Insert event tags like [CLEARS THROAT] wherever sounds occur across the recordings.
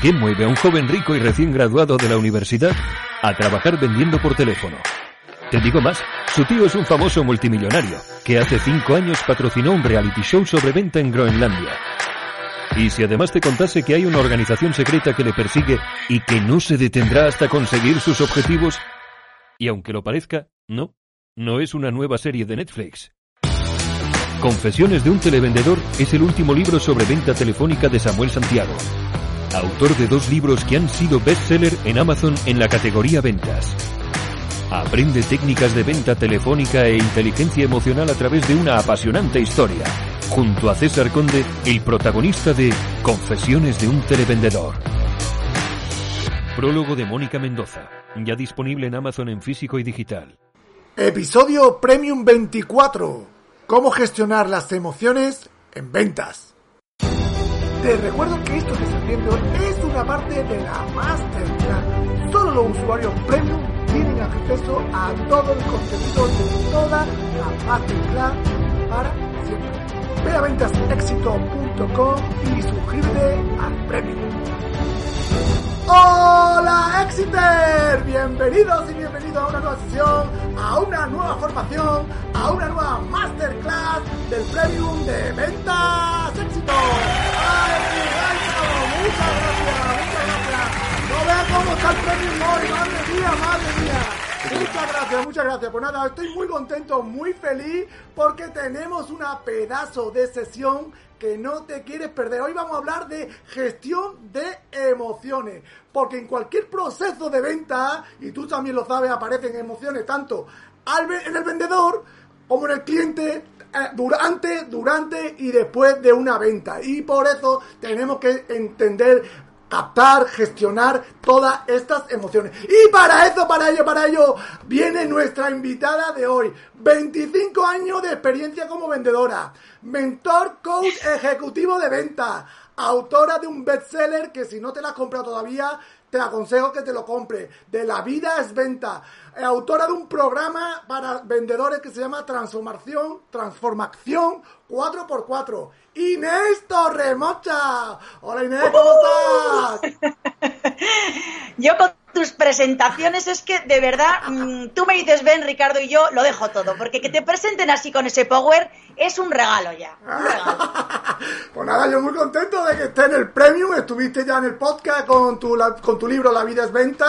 ¿Qué mueve a un joven rico y recién graduado de la universidad a trabajar vendiendo por teléfono? Te digo más, su tío es un famoso multimillonario que hace cinco años patrocinó un reality show sobre venta en Groenlandia. Y si además te contase que hay una organización secreta que le persigue y que no se detendrá hasta conseguir sus objetivos, y aunque lo parezca, no, no es una nueva serie de Netflix. Confesiones de un televendedor es el último libro sobre venta telefónica de Samuel Santiago, autor de dos libros que han sido bestseller en Amazon en la categoría ventas. Aprende técnicas de venta telefónica e inteligencia emocional a través de una apasionante historia, junto a César Conde, el protagonista de Confesiones de un televendedor. Prólogo de Mónica Mendoza, ya disponible en Amazon en físico y digital. Episodio Premium 24. Cómo gestionar las emociones en ventas. Te recuerdo que esto que estás viendo es una parte de la Masterclass. Solo los usuarios Premium tienen acceso a todo el contenido de toda la Masterclass para siempre. Ve a ventasexito.com y suscríbete al Premium. Hola Exiter, bienvenidos y bienvenidos a una nueva sesión, a una nueva formación, a una nueva masterclass del Premium de Ventas Éxito. ¡Ay, muchas gracias, muchas gracias! No vean cómo está el Premium hoy, madre mía, madre mía. Muchas gracias, muchas gracias. Pues nada, estoy muy contento, muy feliz porque tenemos una pedazo de sesión que no te quieres perder. Hoy vamos a hablar de gestión de emociones, porque en cualquier proceso de venta, y tú también lo sabes, aparecen emociones tanto en el vendedor como en el cliente, eh, durante, durante y después de una venta. Y por eso tenemos que entender captar, gestionar todas estas emociones. Y para eso, para ello, para ello, viene nuestra invitada de hoy. 25 años de experiencia como vendedora, mentor, coach ejecutivo de venta, autora de un bestseller que si no te la has comprado todavía, te aconsejo que te lo compre. De la vida es venta. Eh, autora de un programa para vendedores que se llama Transformación, Transformación 4x4. Inés Torremocha. Hola Inés, ¿cómo estás? [LAUGHS] Yo con tus presentaciones es que de verdad, mm, tú me dices ven Ricardo y yo lo dejo todo, porque que te presenten así con ese power es un regalo ya. Un regalo. [LAUGHS] pues nada, yo muy contento de que esté en el Premium, estuviste ya en el podcast con tu, la- con tu libro La vida es venta,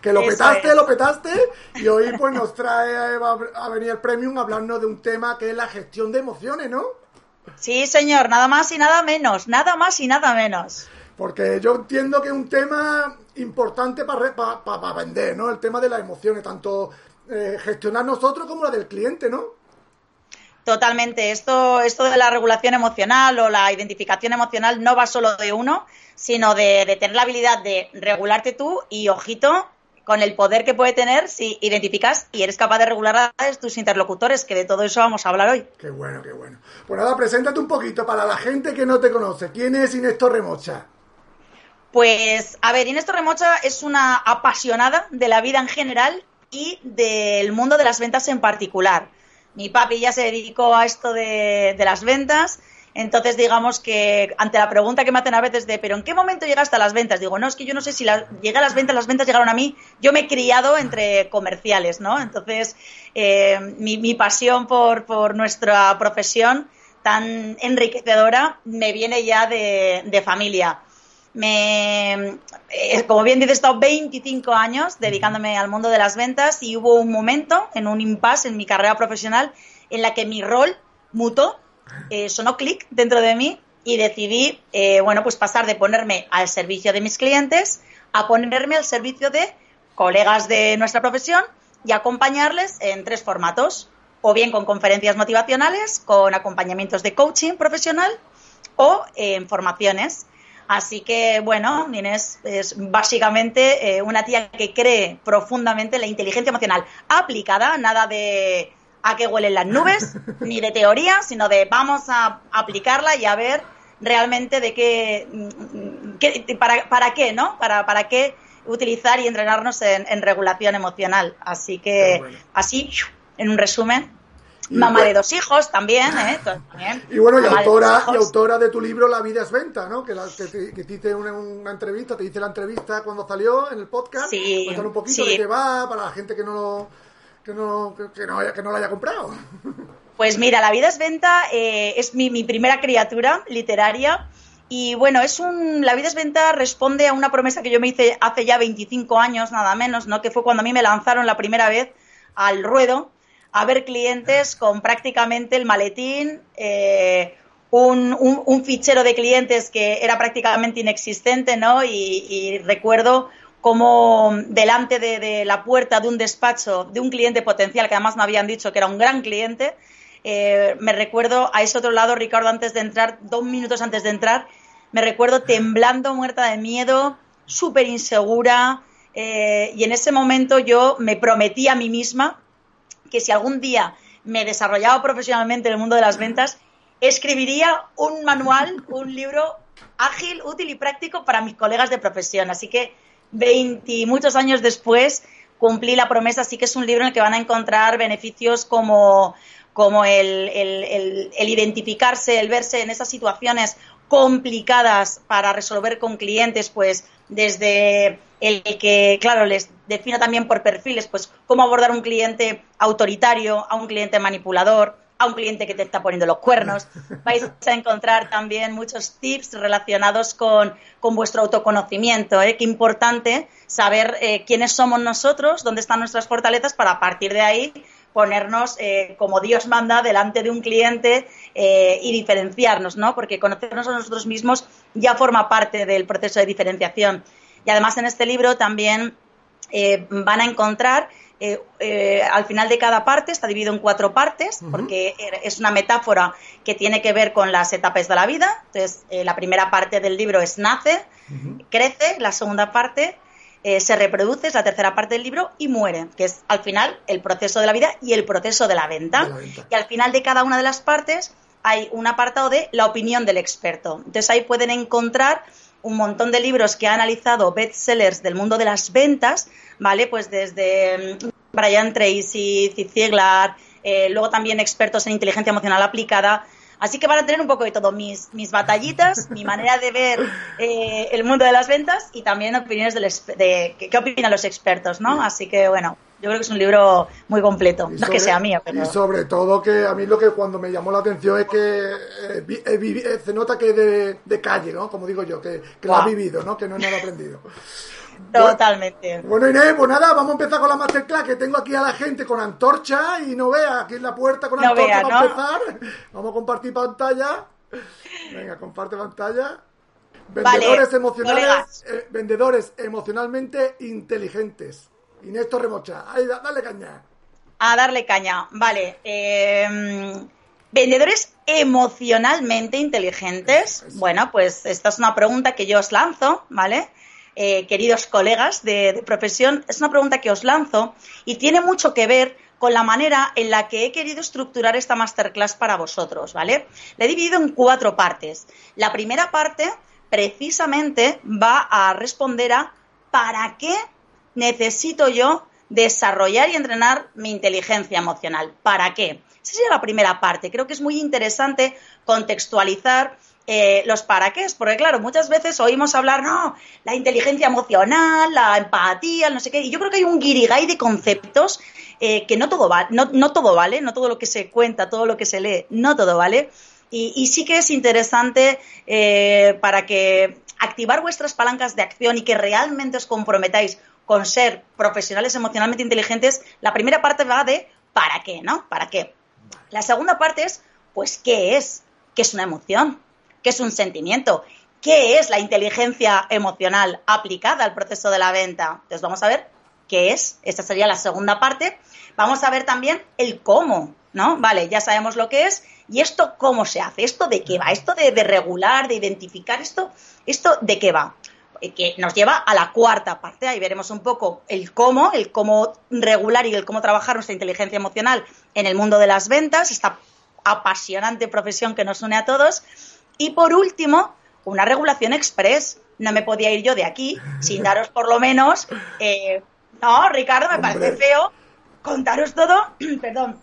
que lo Eso petaste, es. lo petaste, y hoy pues nos trae va a venir el Premium hablando de un tema que es la gestión de emociones, ¿no? Sí, señor, nada más y nada menos, nada más y nada menos. Porque yo entiendo que un tema importante para vender, ¿no? El tema de las emociones, tanto eh, gestionar nosotros como la del cliente, ¿no? Totalmente. Esto, esto de la regulación emocional o la identificación emocional no va solo de uno, sino de, de tener la habilidad de regularte tú y, ojito, con el poder que puede tener si identificas y eres capaz de regular a tus interlocutores, que de todo eso vamos a hablar hoy. Qué bueno, qué bueno. Pues nada, preséntate un poquito para la gente que no te conoce. ¿Quién es Inés Torremocha? Pues, a ver, Inés Torremocha es una apasionada de la vida en general y del mundo de las ventas en particular. Mi papi ya se dedicó a esto de, las ventas, entonces digamos que ante la pregunta que me hacen a veces de, pero ¿en qué momento llegaste a las ventas? Digo, no, es que yo no sé si la- llegué a las ventas, las ventas llegaron a mí, yo me he criado entre comerciales, ¿no? Entonces, eh, mi, pasión por, nuestra profesión tan enriquecedora me viene ya de familia. Eh, como bien dices, he estado 25 años dedicándome al mundo de las ventas y hubo un momento, en un impasse en mi carrera profesional, en la que mi rol mutó, eh, sonó clic dentro de mí y decidí, eh, bueno, pues pasar de ponerme al servicio de mis clientes a ponerme al servicio de colegas de nuestra profesión y acompañarles en tres formatos, o bien con conferencias motivacionales, con acompañamientos de coaching profesional o en formaciones. Así que, bueno, Inés es básicamente eh, una tía que cree profundamente en la inteligencia emocional aplicada, nada de a qué huelen las nubes, [LAUGHS] ni de teoría, sino de vamos a aplicarla y a ver realmente de qué, mm, para, para qué, ¿no? Para, para qué utilizar y entrenarnos en, regulación emocional. Así que, así, en un resumen, Mamá de dos hijos también, ¿eh? Y bueno, y autora, y autora de tu libro La vida es venta, ¿no? Que, te, hice una, entrevista, te hice la entrevista cuando salió en el podcast. Sí, un poquito de qué va para la gente que no, que no, que no, que no la haya comprado. Pues mira, La vida es venta eh, es mi, mi primera criatura literaria. Y bueno, es un, La vida es venta responde a una promesa que yo me hice hace ya 25 años, nada menos, ¿no? Que fue cuando a mí me lanzaron la primera vez al ruedo a ver clientes con prácticamente el maletín, eh, un, fichero de clientes que era prácticamente inexistente, ¿no? Y, recuerdo cómo delante de, la puerta de un despacho de un cliente potencial, que además me habían dicho que era un gran cliente, eh, me recuerdo a ese otro lado, Ricardo, antes de entrar, dos minutos antes de entrar, me recuerdo temblando, muerta de miedo, súper insegura, eh, y en ese momento yo me prometí a mí misma que si algún día me desarrollaba profesionalmente en el mundo de las ventas, escribiría un manual, un libro ágil, útil y práctico para mis colegas de profesión. Así que 20 muchos años después cumplí la promesa, así que es un libro en el que van a encontrar beneficios como, como el, el identificarse, el verse en esas situaciones complicadas para resolver con clientes, pues desde el que, claro, les defina también por perfiles, pues cómo abordar un cliente autoritario, a un cliente manipulador, a un cliente que te está poniendo los cuernos. [LAUGHS] Vais a encontrar también muchos tips relacionados con, vuestro autoconocimiento. ¿eh? Qué importante saber eh, quiénes somos nosotros, dónde están nuestras fortalezas, para a partir de ahí ponernos eh, como Dios manda delante de un cliente eh, y diferenciarnos, ¿no? Porque conocernos a nosotros mismos ya forma parte del proceso de diferenciación. Y además en este libro también eh, van a encontrar al final de cada parte, está dividido en cuatro partes, porque es una metáfora que tiene que ver con las etapas de la vida. Entonces, la primera parte del libro es nace, crece, la segunda parte eh, se reproduce, es la tercera parte del libro, y muere, que es al final el proceso de la vida y el proceso de la, venta. Y al final de cada una de las partes hay un apartado de la opinión del experto. Entonces ahí pueden encontrar un montón de libros que ha analizado bestsellers del mundo de las ventas, ¿vale? Pues desde mm, Brian Tracy, Zig eh, luego también expertos en inteligencia emocional aplicada, Así que van a tener un poco de todo, mis, mis batallitas, mi manera de ver eh, el mundo de las ventas y también opiniones de, qué opinan los expertos, ¿no? Así que bueno, yo creo que es un libro muy completo, no que sea mío, pero... Y sobre todo que a mí lo que cuando me llamó la atención es que eh, eh, se nota que de, de calle, ¿no? Como digo yo, que, lo ha vivido, ¿no? Que no es nada aprendido. Totalmente. Bueno, Inés, pues nada, vamos a empezar con la masterclass, que tengo aquí a la gente con antorcha y no vea aquí en la puerta con antorcha para empezar. Vamos a compartir pantalla. Venga, comparte pantalla. Vendedores emocionales, eh, vendedores emocionalmente inteligentes. Inés Torremocha, ahí, dale caña. A darle caña, vale. Em, vendedores emocionalmente inteligentes. Bueno, pues esta es una pregunta que yo os lanzo, ¿vale? Eh, queridos colegas de, profesión, es una pregunta que os lanzo y tiene mucho que ver con la manera en la que he querido estructurar esta masterclass para vosotros, ¿vale? La he dividido en cuatro partes. La primera parte precisamente va a responder a ¿para qué necesito yo desarrollar y entrenar mi inteligencia emocional? ¿Para qué? Esa sería la primera parte. Creo que es muy interesante contextualizar eh, los para qué, porque claro, muchas veces oímos hablar, no, la inteligencia emocional, la empatía, no sé qué, y yo creo que hay un guirigay de conceptos eh, que no todo, va, no, todo vale, no todo lo que se cuenta, todo lo que se lee, no todo vale, y, sí que es interesante eh, para que activar vuestras palancas de acción y que realmente os comprometáis con ser profesionales emocionalmente inteligentes, la primera parte va de ¿para qué? ¿No? ¿Para qué? La segunda parte es, pues, ¿qué es? ¿Qué es una emoción? ¿Qué es un sentimiento? ¿Qué es la inteligencia emocional aplicada al proceso de la venta? Entonces vamos a ver qué es. Esta sería la segunda parte. Vamos a ver también el cómo, ¿no? Vale, ya sabemos lo que es ¿y esto cómo se hace? ¿Esto de qué va? ¿Esto de, de regular, de identificar esto? ¿Esto de qué va? Eh, que nos lleva a la cuarta parte. Ahí veremos un poco el cómo, el cómo regular y el cómo trabajar nuestra inteligencia emocional en el mundo de las ventas, esta apasionante profesión que nos une a todos. Y por último, una regulación express. No me podía ir yo de aquí sin daros por lo menos. Eh, no, Ricardo, me parece feo contaros todo, [CLEARS THROAT] perdón,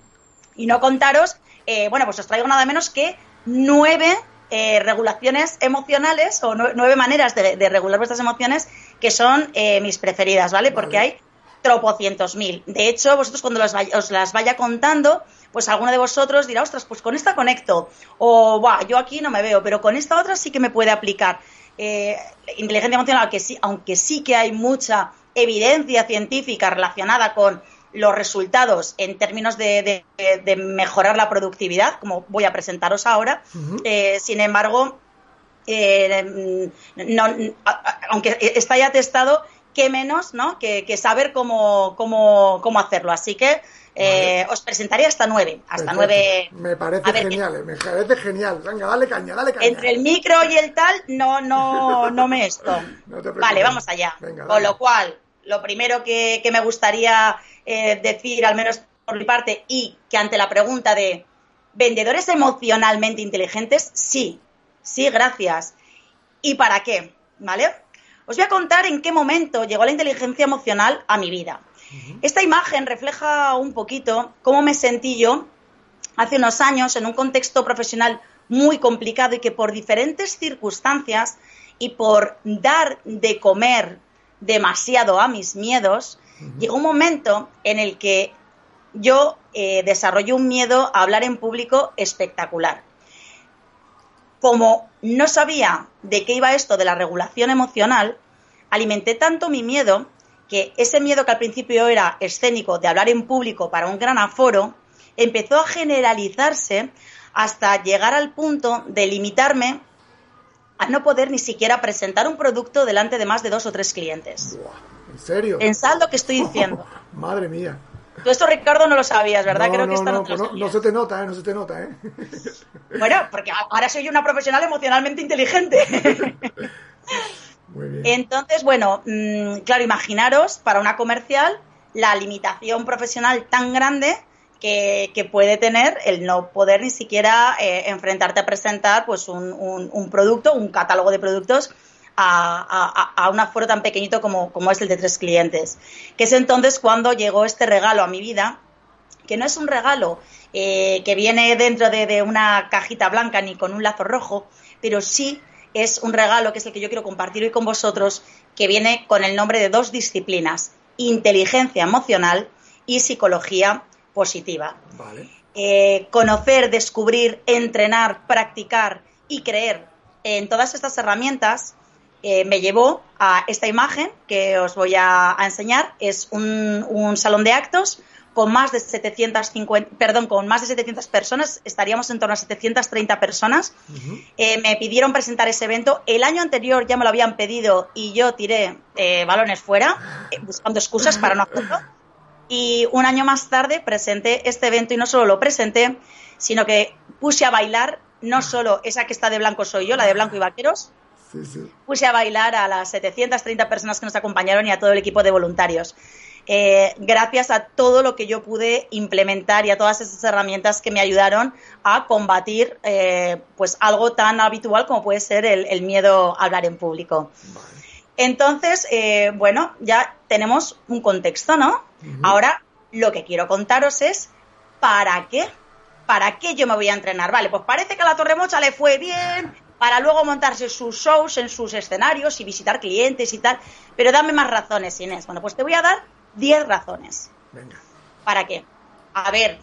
y no contaros, eh, bueno, pues os traigo nada menos que nueve eh, regulaciones emocionales o nueve maneras de, regular vuestras emociones que son eh, mis preferidas, ¿vale? Porque hay tropocientos mil. De hecho, vosotros cuando os las vaya contando, pues alguno de vosotros dirá, ostras, pues con esta conecto. O, Buah, yo aquí no me veo, pero con esta otra sí que me puede aplicar. Eh, inteligencia emocional, que sí, aunque sí que hay mucha evidencia científica relacionada con los resultados en términos de, mejorar la productividad, como voy a presentaros ahora. Eh, sin embargo, eh, aunque está ya testado, qué menos ¿no? que, saber cómo, cómo, hacerlo. Así que eh, os presentaré hasta nueve. Hasta nueve. Me parece genial, me parece genial. Venga, dale caña, dale caña. Entre el micro y el tal, no, no, no me esto. [LAUGHS] vale, vamos allá. Con lo cual, lo primero que, me gustaría eh, decir, al menos por mi parte, y que ante la pregunta de vendedores emocionalmente inteligentes, sí, sí, gracias. ¿Y para qué? ¿Vale? Os voy a contar en qué momento llegó la inteligencia emocional a mi vida. Esta imagen refleja un poquito cómo me sentí yo hace unos años en un contexto profesional muy complicado y que por diferentes circunstancias y por dar de comer demasiado a mis miedos, llegó un momento en el que yo eh, desarrollé un miedo a hablar en público espectacular. Como no sabía de qué iba esto de la regulación emocional, alimenté tanto mi miedo que ese miedo que al principio era escénico de hablar en público para un gran aforo, empezó a generalizarse hasta llegar al punto de limitarme a no poder ni siquiera presentar un producto delante de más de dos o tres clientes. ¿En serio? Pensad lo que estoy diciendo. [LAUGHS] Madre mía. Tú esto, Ricardo, no lo sabías, ¿verdad? Creo que no, pues no, se te nota, ¿eh? No se te nota, ¿eh? [LAUGHS] Bueno, porque ahora soy una profesional emocionalmente inteligente. [LAUGHS] Muy bien. Entonces, bueno, mm, claro, imaginaros para una comercial la limitación profesional tan grande que, puede tener el no poder ni siquiera eh, enfrentarte a presentar pues un, producto, un catálogo de productos a, un aforo tan pequeñito como, es el de tres clientes. Que es entonces cuando llegó este regalo a mi vida, que no es un regalo eh, que viene dentro de, de, una cajita blanca ni con un lazo rojo, pero sí es un regalo que es el que yo quiero compartir hoy con vosotros, que viene con el nombre de dos disciplinas, inteligencia emocional y psicología positiva. Eh, conocer, descubrir, entrenar, practicar y creer en todas estas herramientas eh, me llevó a esta imagen que os voy a, enseñar. Es un, salón de actos con más de 750, perdón, con más de 700 personas, estaríamos en torno a 730 personas. Eh, me pidieron presentar ese evento. El año anterior ya me lo habían pedido y yo tiré balones fuera, buscando excusas para no hacerlo. Y un año más tarde presenté este evento y no solo lo presenté, sino que puse a bailar, no solo esa que está de blanco soy yo, la de blanco y vaqueros, puse a bailar a las 730 personas que nos acompañaron y a todo el equipo de voluntarios. Eh, gracias a todo lo que yo pude implementar y a todas esas herramientas que me ayudaron a combatir eh, pues algo tan habitual como puede ser el, miedo a hablar en público. Entonces, eh, bueno, ya tenemos un contexto, ¿no? Ahora, lo que quiero contaros es ¿para qué? ¿Para qué yo me voy a entrenar? Vale, pues parece que a la Torremocha le fue bien para luego montarse sus shows en sus escenarios y visitar clientes y tal. Pero dame más razones, Inés. Bueno, pues te voy a dar 10 razones. Venga. ¿Para qué? A ver,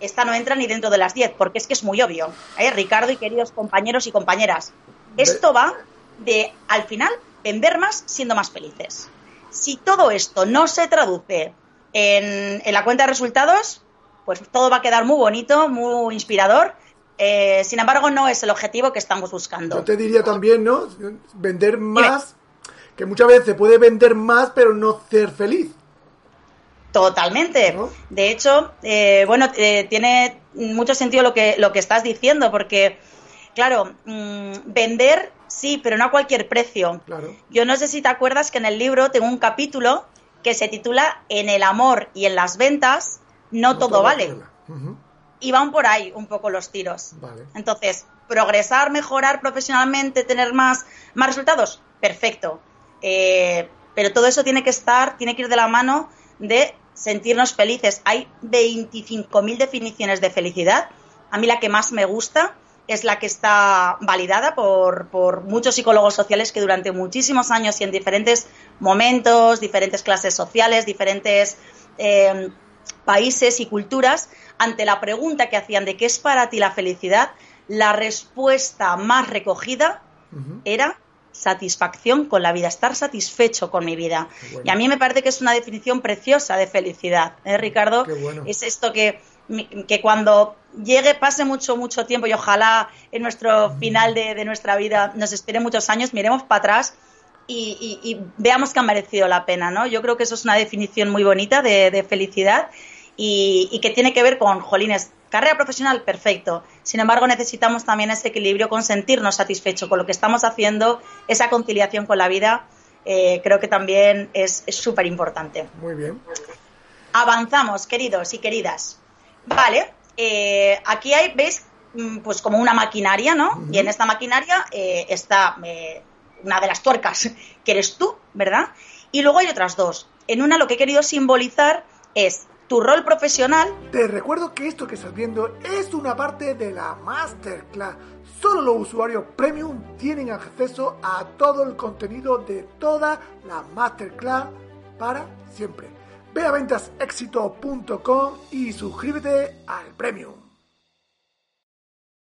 esta no entra ni dentro de las 10, porque es que es muy obvio. ¿eh? Ricardo y queridos compañeros y compañeras, esto va de, al final, vender más siendo más felices. Si todo esto no se traduce en, la cuenta de resultados, pues todo va a quedar muy bonito, muy inspirador. Eh, sin embargo, no es el objetivo que estamos buscando. Yo te diría también, ¿no? Vender más, que muchas veces se puede vender más, pero no ser feliz. Totalmente. De hecho, eh, bueno, eh, tiene mucho sentido lo que, lo que estás diciendo, porque, claro, mm, vender sí, pero no a cualquier precio. Yo no sé si te acuerdas que en el libro tengo un capítulo que se titula En el amor y en las ventas, no, todo, vale. Y van por ahí un poco los tiros. Entonces, progresar, mejorar profesionalmente, tener más, más resultados, perfecto. Eh, pero todo eso tiene que estar, tiene que ir de la mano de sentirnos felices. Hay 25.000 definiciones de felicidad. A mí la que más me gusta es la que está validada por, muchos psicólogos sociales que durante muchísimos años y en diferentes momentos, diferentes clases sociales, diferentes eh, países y culturas, ante la pregunta que hacían de qué es para ti la felicidad, la respuesta más recogida era satisfacción con la vida, estar satisfecho con mi vida. Y a mí me parece que es una definición preciosa de felicidad, ¿eh, Ricardo? Es esto que, que cuando llegue, pase mucho, mucho tiempo y ojalá en nuestro final de, nuestra vida nos espere muchos años, miremos para atrás y, veamos que ha merecido la pena, ¿no? Yo creo que eso es una definición muy bonita de, felicidad y, que tiene que ver con, jolines, carrera profesional, perfecto. Sin embargo, necesitamos también ese equilibrio con sentirnos satisfechos con lo que estamos haciendo, esa conciliación con la vida, eh, creo que también es súper importante. Muy bien. Avanzamos, queridos y queridas. Vale, eh, aquí hay, ¿ves? Mm, pues como una maquinaria, ¿no? Y en esta maquinaria eh, está una de las tuercas, que eres tú, ¿verdad? Y luego hay otras dos. En una lo que he querido simbolizar es tu rol profesional. Te recuerdo que esto que estás viendo es una parte de la masterclass. Solo los usuarios premium tienen acceso a todo el contenido de toda la masterclass para siempre. Ve a ventasexito.com y suscríbete al premium.